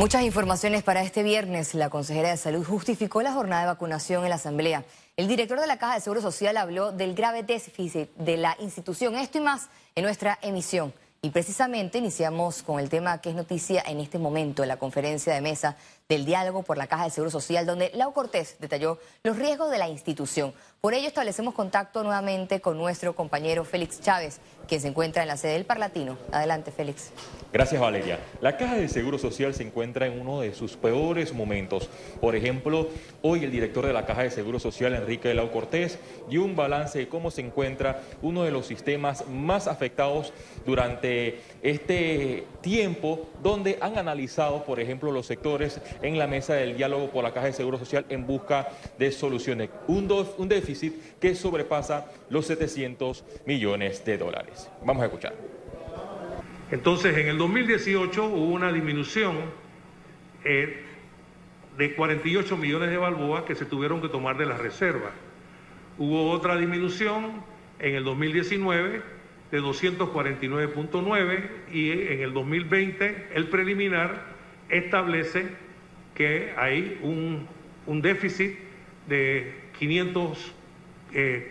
Muchas informaciones para este viernes. La consejera de Salud justificó la jornada de vacunación en la Asamblea. El director de la Caja de Seguro Social habló del grave déficit de la institución. Esto y más en nuestra emisión. Y precisamente iniciamos con el tema que es noticia en este momento, en la conferencia de mesa del diálogo por la Caja de Seguro Social, donde Lau Cortés detalló los riesgos de la institución. Por ello establecemos contacto nuevamente con nuestro compañero Félix Chávez, quien se encuentra en la sede del Parlatino. Adelante, Félix. Gracias, Valeria. La Caja de Seguro Social se encuentra en uno de sus peores momentos. Por ejemplo, hoy el director de la Caja de Seguro Social, Enrique Lau Cortés, dio un balance de cómo se encuentra uno de los sistemas más afectados durante este tiempo, donde han analizado, por ejemplo, los sectores en la mesa del diálogo por la Caja de Seguro Social en busca de soluciones. Un, déficit que sobrepasa los 700 millones de dólares. Vamos a escuchar. Entonces, en el 2018 hubo una disminución eh, de 48 millones de balboas que se tuvieron que tomar de la reserva. Hubo otra disminución en el 2019 de 249.9 y en el 2020 el preliminar establece que hay un, un déficit de 500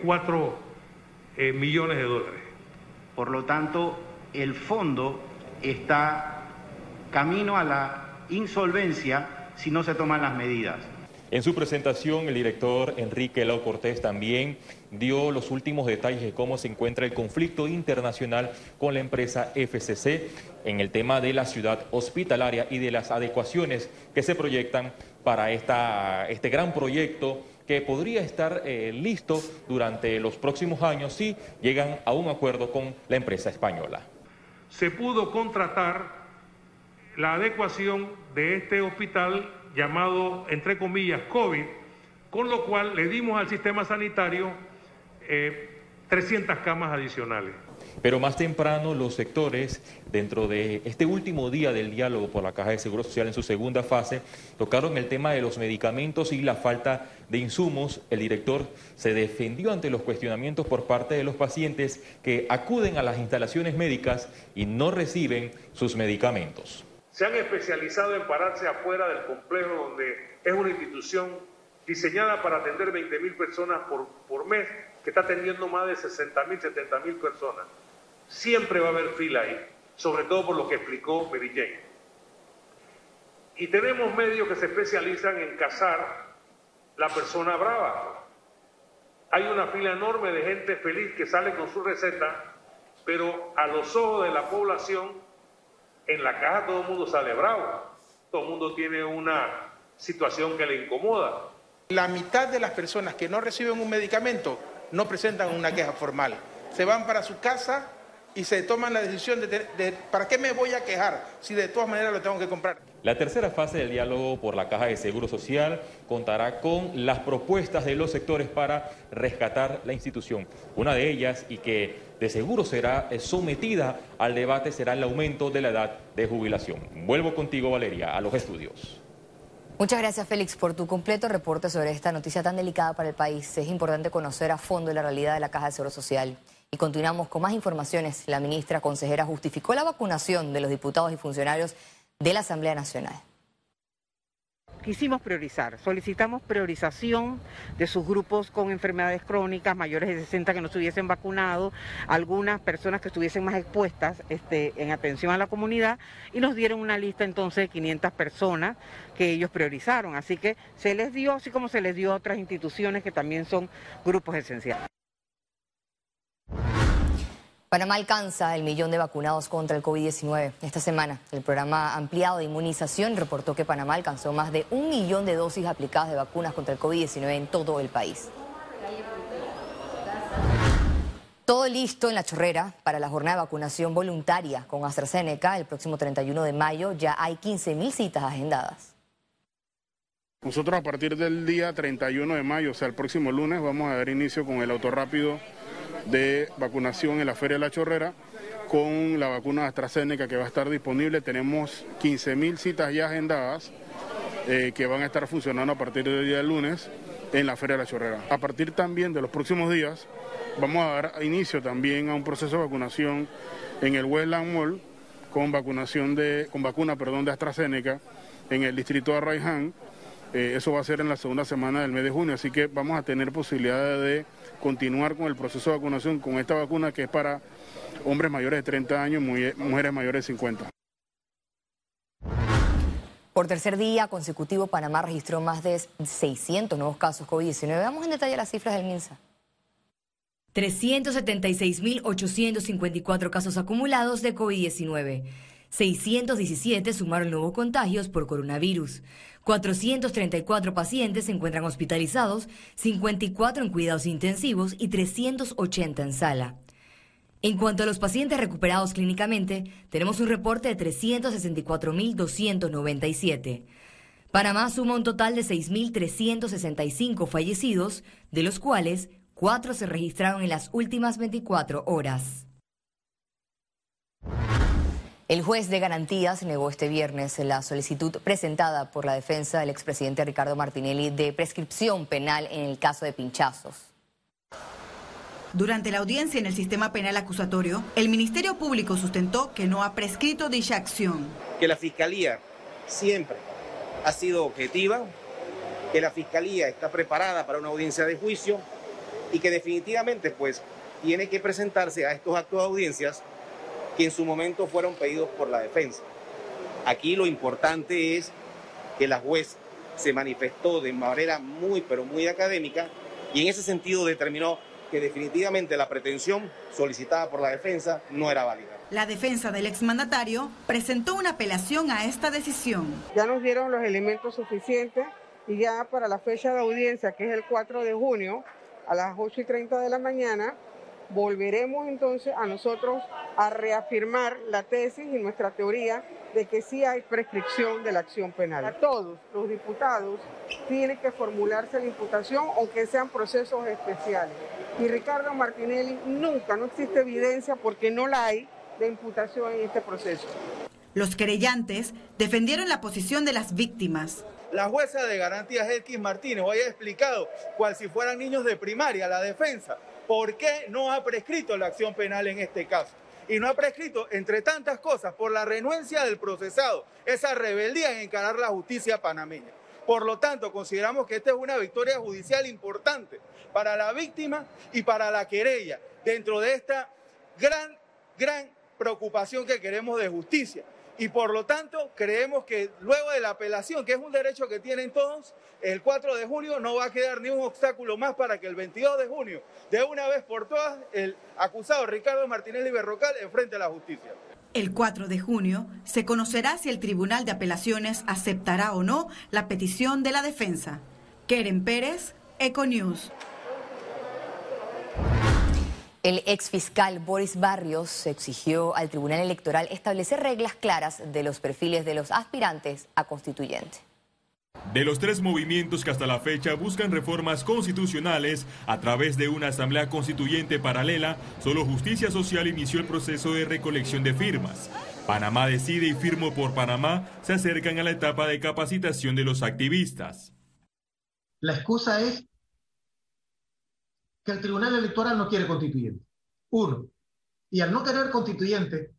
4 eh, millones de dólares. Por lo tanto, el fondo está camino a la insolvencia si no se toman las medidas. En su presentación, el director Enrique Lau Cortés también dio los últimos detalles de cómo se encuentra el conflicto internacional con la empresa FCC en el tema de la ciudad hospitalaria y de las adecuaciones que se proyectan para esta, este gran proyecto que podría estar eh, listo durante los próximos años si llegan a un acuerdo con la empresa española. Se pudo contratar la adecuación de este hospital llamado, entre comillas, COVID, con lo cual le dimos al sistema sanitario 300 eh, camas adicionales. Pero más temprano los sectores, dentro de este último día del diálogo por la Caja de Seguro Social en su segunda fase, tocaron el tema de los medicamentos y la falta de insumos. El director se defendió ante los cuestionamientos por parte de los pacientes que acuden a las instalaciones médicas y no reciben sus medicamentos. Se han especializado en pararse afuera del complejo donde es una institución diseñada para atender 20 mil personas por, por mes, que está atendiendo más de 60 mil, 70 mil personas. Siempre va a haber fila ahí, sobre todo por lo que explicó Mary. Y tenemos medios que se especializan en cazar la persona brava. Hay una fila enorme de gente feliz que sale con su receta, pero a los ojos de la población, en la caja todo el mundo sale bravo. Todo el mundo tiene una situación que le incomoda. La mitad de las personas que no reciben un medicamento no presentan una queja formal. Se van para su casa y se toman la decisión de, ¿para qué me voy a quejar si de todas maneras lo tengo que comprar? La tercera fase del diálogo por la Caja de Seguro Social contará con las propuestas de los sectores para rescatar la institución. Una de ellas, y que de seguro será sometida al debate, será el aumento de la edad de jubilación. Vuelvo contigo, Valeria, a los estudios. Muchas gracias, Félix, por tu completo reporte sobre esta noticia tan delicada para el país. Es importante conocer a fondo la realidad de la Caja de Seguro Social. Y continuamos con más informaciones. La ministra consejera justificó la vacunación de los diputados y funcionarios de la Asamblea Nacional quisimos priorizar, solicitamos priorización de sus grupos con enfermedades crónicas, mayores de 60 que no estuviesen vacunados, algunas personas que estuviesen más expuestas este, en atención a la comunidad y nos dieron una lista entonces de 500 personas que ellos priorizaron. Así que se les dio, así como se les dio a otras instituciones que también son grupos esenciales. Panamá alcanza el millón de vacunados contra el COVID-19. Esta semana, el programa ampliado de inmunización reportó que Panamá alcanzó más de un millón de dosis aplicadas de vacunas contra el COVID-19 en todo el país. Todo listo en la chorrera para la jornada de vacunación voluntaria con AstraZeneca el próximo 31 de mayo. Ya hay 15.000 citas agendadas. Nosotros a partir del día 31 de mayo, o sea, el próximo lunes, vamos a dar inicio con el autorrápido de vacunación en la Feria de la Chorrera con la vacuna AstraZeneca que va a estar disponible. Tenemos 15.000 citas ya agendadas eh, que van a estar funcionando a partir del día de lunes en la Feria de la Chorrera. A partir también de los próximos días vamos a dar inicio también a un proceso de vacunación en el Westland Mall con vacunación de, con vacuna perdón, de AstraZeneca en el distrito de Arraiján. Eh, eso va a ser en la segunda semana del mes de junio, así que vamos a tener posibilidad de continuar con el proceso de vacunación con esta vacuna que es para hombres mayores de 30 años, mujeres mayores de 50. Por tercer día consecutivo, Panamá registró más de 600 nuevos casos COVID-19. Vamos en detalle las cifras del MINSA. 376.854 casos acumulados de COVID-19. 617 sumaron nuevos contagios por coronavirus. 434 pacientes se encuentran hospitalizados, 54 en cuidados intensivos y 380 en sala. En cuanto a los pacientes recuperados clínicamente, tenemos un reporte de 364.297. Panamá suma un total de 6.365 fallecidos, de los cuales 4 se registraron en las últimas 24 horas. El juez de garantías negó este viernes la solicitud presentada por la defensa del expresidente Ricardo Martinelli de prescripción penal en el caso de pinchazos. Durante la audiencia en el sistema penal acusatorio, el Ministerio Público sustentó que no ha prescrito dicha acción. Que la Fiscalía siempre ha sido objetiva, que la Fiscalía está preparada para una audiencia de juicio y que definitivamente pues tiene que presentarse a estos actos de audiencias que en su momento fueron pedidos por la defensa. Aquí lo importante es que la juez se manifestó de manera muy pero muy académica y en ese sentido determinó que definitivamente la pretensión solicitada por la defensa no era válida. La defensa del exmandatario presentó una apelación a esta decisión. Ya nos dieron los elementos suficientes y ya para la fecha de audiencia, que es el 4 de junio, a las 8 y 30 de la mañana, volveremos entonces a nosotros a reafirmar la tesis y nuestra teoría de que sí hay prescripción de la acción penal. A todos los diputados tienen que formularse la imputación, aunque sean procesos especiales. Y Ricardo Martinelli nunca, no existe evidencia porque no la hay de imputación en este proceso. Los querellantes defendieron la posición de las víctimas. La jueza de garantías X Martínez hoy ha explicado, cual si fueran niños de primaria, la defensa, por qué no ha prescrito la acción penal en este caso y no ha prescrito, entre tantas cosas, por la renuencia del procesado, esa rebeldía en encarar la justicia panameña. Por lo tanto, consideramos que esta es una victoria judicial importante para la víctima y para la querella, dentro de esta gran, gran preocupación que queremos de justicia y por lo tanto creemos que luego de la apelación, que es un derecho que tienen todos, el 4 de junio no va a quedar ni un obstáculo más para que el 22 de junio, de una vez por todas, el acusado Ricardo Martinelli Berrocal enfrente a la justicia. El 4 de junio se conocerá si el Tribunal de Apelaciones aceptará o no la petición de la defensa. Keren Pérez, Econews. El exfiscal Boris Barrios exigió al Tribunal Electoral establecer reglas claras de los perfiles de los aspirantes a constituyente. De los tres movimientos que hasta la fecha buscan reformas constitucionales a través de una asamblea constituyente paralela, solo Justicia Social inició el proceso de recolección de firmas. Panamá decide y Firmo por Panamá se acercan a la etapa de capacitación de los activistas. La excusa es que el Tribunal Electoral no quiere constituyente. Uno. Y al no querer constituyente,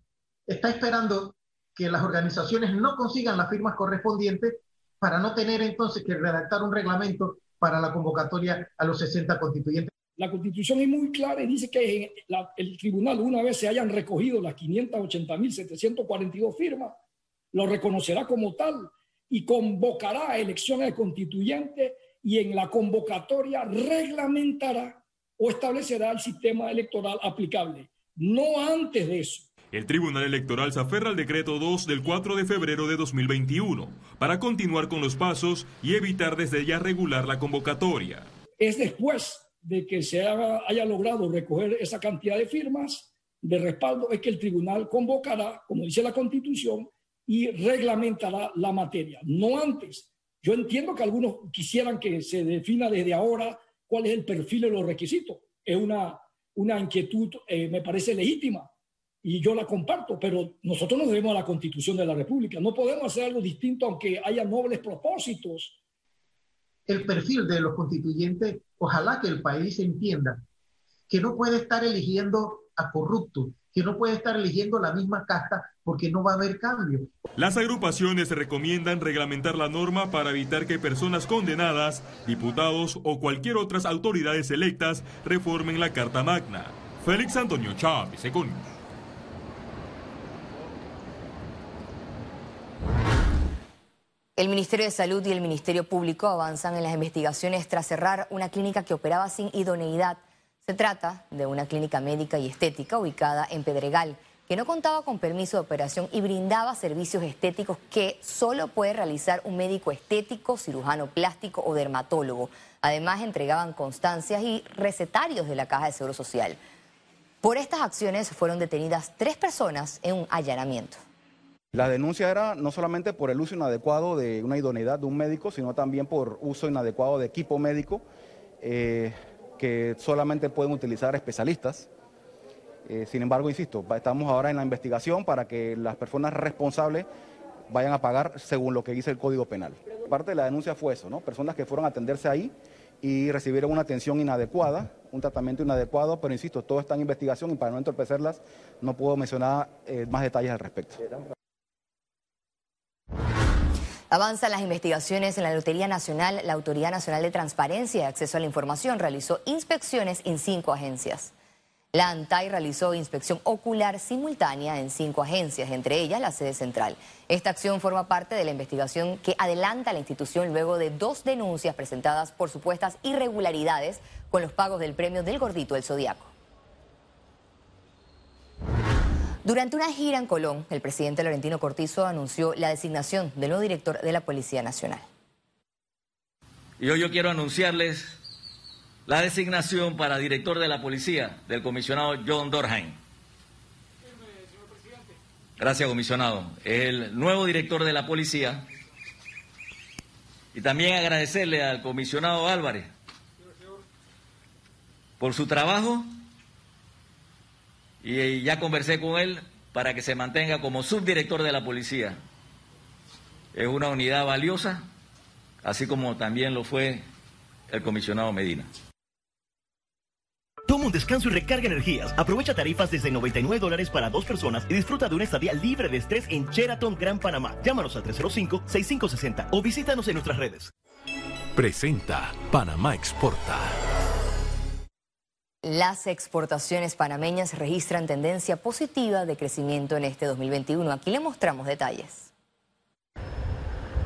está esperando que las organizaciones no consigan las firmas correspondientes para no tener entonces que redactar un reglamento para la convocatoria a los 60 constituyentes. La constitución es muy clara y dice que el tribunal, una vez se hayan recogido las 580.742 firmas, lo reconocerá como tal y convocará a elecciones de constituyentes y en la convocatoria reglamentará o establecerá el sistema electoral aplicable, no antes de eso. El Tribunal Electoral se aferra al decreto 2 del 4 de febrero de 2021 para continuar con los pasos y evitar desde ya regular la convocatoria. Es después de que se haya logrado recoger esa cantidad de firmas de respaldo, es que el tribunal convocará, como dice la Constitución, y reglamentará la materia, no antes. Yo entiendo que algunos quisieran que se defina desde ahora cuál es el perfil de los requisitos. Es una, una inquietud, eh, me parece legítima y yo la comparto, pero nosotros nos debemos a la Constitución de la República. No podemos hacer algo distinto aunque haya nobles propósitos. El perfil de los constituyentes, ojalá que el país entienda que no puede estar eligiendo a corrupto, que no puede estar eligiendo la misma casta porque no va a haber cambio. Las agrupaciones recomiendan reglamentar la norma para evitar que personas condenadas, diputados o cualquier otras autoridades electas reformen la Carta Magna. Félix Antonio Chávez, Econ. El Ministerio de Salud y el Ministerio Público avanzan en las investigaciones tras cerrar una clínica que operaba sin idoneidad. Se trata de una clínica médica y estética ubicada en Pedregal, que no contaba con permiso de operación y brindaba servicios estéticos que solo puede realizar un médico estético, cirujano plástico o dermatólogo. Además, entregaban constancias y recetarios de la Caja de Seguro Social. Por estas acciones fueron detenidas tres personas en un allanamiento. La denuncia era no solamente por el uso inadecuado de una idoneidad de un médico, sino también por uso inadecuado de equipo médico eh, que solamente pueden utilizar especialistas. Eh, sin embargo, insisto, estamos ahora en la investigación para que las personas responsables vayan a pagar según lo que dice el Código Penal. Parte de la denuncia fue eso, ¿no? Personas que fueron a atenderse ahí y recibieron una atención inadecuada, un tratamiento inadecuado, pero insisto, todo está en investigación y para no entorpecerlas no puedo mencionar eh, más detalles al respecto. Avanzan las investigaciones en la Lotería Nacional. La Autoridad Nacional de Transparencia y Acceso a la Información realizó inspecciones en cinco agencias. La ANTAI realizó inspección ocular simultánea en cinco agencias, entre ellas la sede central. Esta acción forma parte de la investigación que adelanta la institución luego de dos denuncias presentadas por supuestas irregularidades con los pagos del premio del gordito del Zodiaco. Durante una gira en Colón, el presidente Laurentino Cortizo anunció la designación del nuevo director de la Policía Nacional. Y hoy yo quiero anunciarles la designación para director de la policía del comisionado John Dorheim. Gracias, comisionado. El nuevo director de la policía. Y también agradecerle al comisionado Álvarez por su trabajo y ya conversé con él para que se mantenga como subdirector de la policía. Es una unidad valiosa, así como también lo fue el comisionado Medina. Toma un descanso y recarga energías. Aprovecha tarifas desde 99 dólares para dos personas y disfruta de una estadía libre de estrés en Sheraton Gran Panamá. Llámanos al 305-6560 o visítanos en nuestras redes. Presenta Panamá Exporta. Las exportaciones panameñas registran tendencia positiva de crecimiento en este 2021. Aquí le mostramos detalles.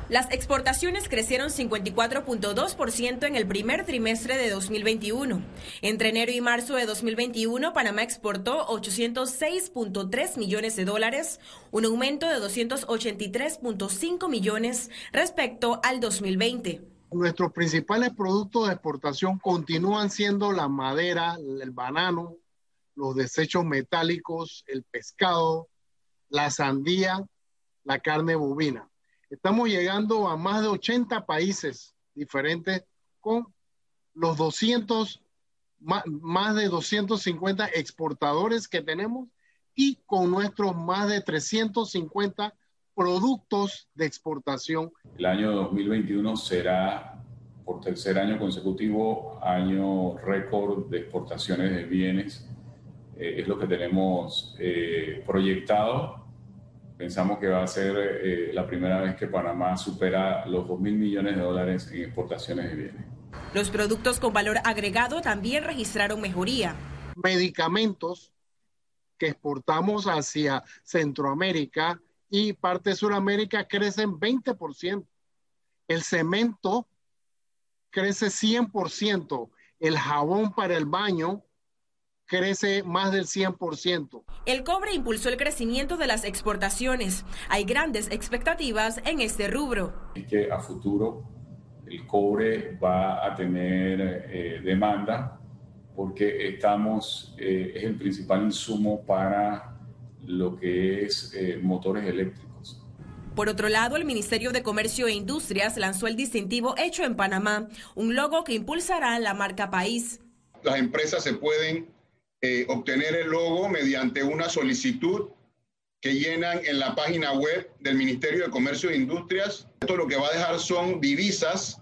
Las exportaciones crecieron 54.2% en el primer trimestre de 2021. Entre enero y marzo de 2021, Panamá exportó 806.3 millones de dólares, un aumento de 283.5 millones respecto al 2020 nuestros principales productos de exportación continúan siendo la madera, el banano, los desechos metálicos, el pescado, la sandía, la carne bovina. Estamos llegando a más de 80 países diferentes con los 200, más, de 250 exportadores que tenemos y con nuestros más de 350 productos de exportación. El año 2021 será por tercer año consecutivo año récord de exportaciones de bienes. Eh, es lo que tenemos eh, proyectado. Pensamos que va a ser eh, la primera vez que Panamá supera los 2 mil millones de dólares en exportaciones de bienes. Los productos con valor agregado también registraron mejoría. Medicamentos que exportamos hacia Centroamérica y parte de Sudamérica crecen 20%. El cemento crece 100%. El jabón para el baño crece más del 100%. El cobre impulsó el crecimiento de las exportaciones. Hay grandes expectativas en este rubro. Es que a futuro el cobre va a tener eh, demanda porque estamos, eh, es el principal insumo para lo que es eh, motores eléctricos. Por otro lado, el Ministerio de Comercio e Industrias lanzó el distintivo Hecho en Panamá, un logo que impulsará la marca país. Las empresas se pueden eh, obtener el logo mediante una solicitud que llenan en la página web del Ministerio de Comercio e Industrias. Esto lo que va a dejar son divisas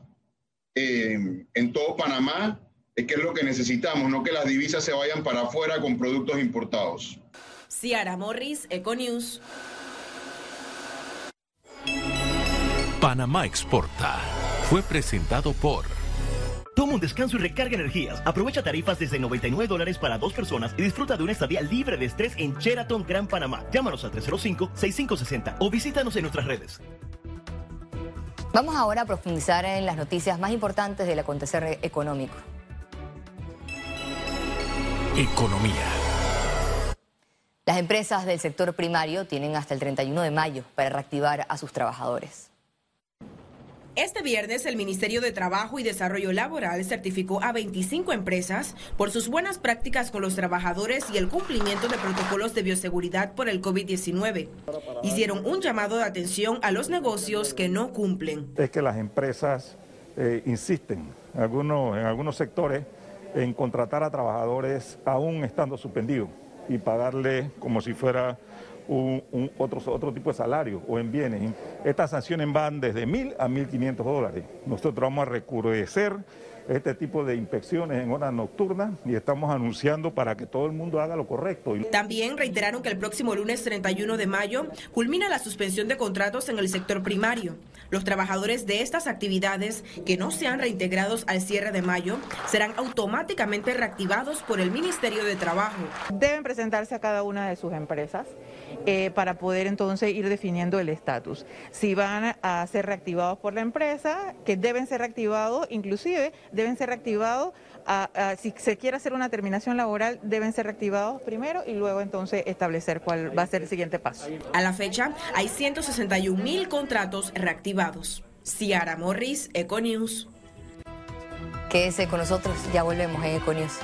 eh, en todo Panamá es que es lo que necesitamos, no que las divisas se vayan para afuera con productos importados. Ciara Morris, Econews. Panamá Exporta fue presentado por... Toma un descanso y recarga energías. Aprovecha tarifas desde 99 dólares para dos personas y disfruta de una estadía libre de estrés en Sheraton Gran Panamá. Llámanos al 305-6560 o visítanos en nuestras redes. Vamos ahora a profundizar en las noticias más importantes del acontecer económico. Economía. Las empresas del sector primario tienen hasta el 31 de mayo para reactivar a sus trabajadores. Este viernes el Ministerio de Trabajo y Desarrollo Laboral certificó a 25 empresas por sus buenas prácticas con los trabajadores y el cumplimiento de protocolos de bioseguridad por el COVID-19. Hicieron un llamado de atención a los negocios que no cumplen. Es que las empresas eh, insisten en algunos, en algunos sectores en contratar a trabajadores aún estando suspendidos y pagarle como si fuera un, otro, otro tipo de salario o en bienes. Estas sanciones van desde mil a 1.500 dólares. Nosotros vamos a recrudecer este tipo de inspecciones en horas nocturnas y estamos anunciando para que todo el mundo haga lo correcto. También reiteraron que el próximo lunes 31 de mayo culmina la suspensión de contratos en el sector primario. Los trabajadores de estas actividades que no sean reintegrados al cierre de mayo serán automáticamente reactivados por el Ministerio de Trabajo. Deben presentarse a cada una de sus empresas eh, para poder entonces ir definiendo el estatus. Si van a ser reactivados por la empresa, que deben ser reactivados, inclusive deben ser reactivados, si se quiere hacer una terminación laboral, deben ser reactivados primero y luego entonces establecer cuál va a ser el siguiente paso. A la fecha, hay 161 mil contratos reactivados. Ciara Morris, Econews. Quédese con nosotros, ya volvemos en Econews.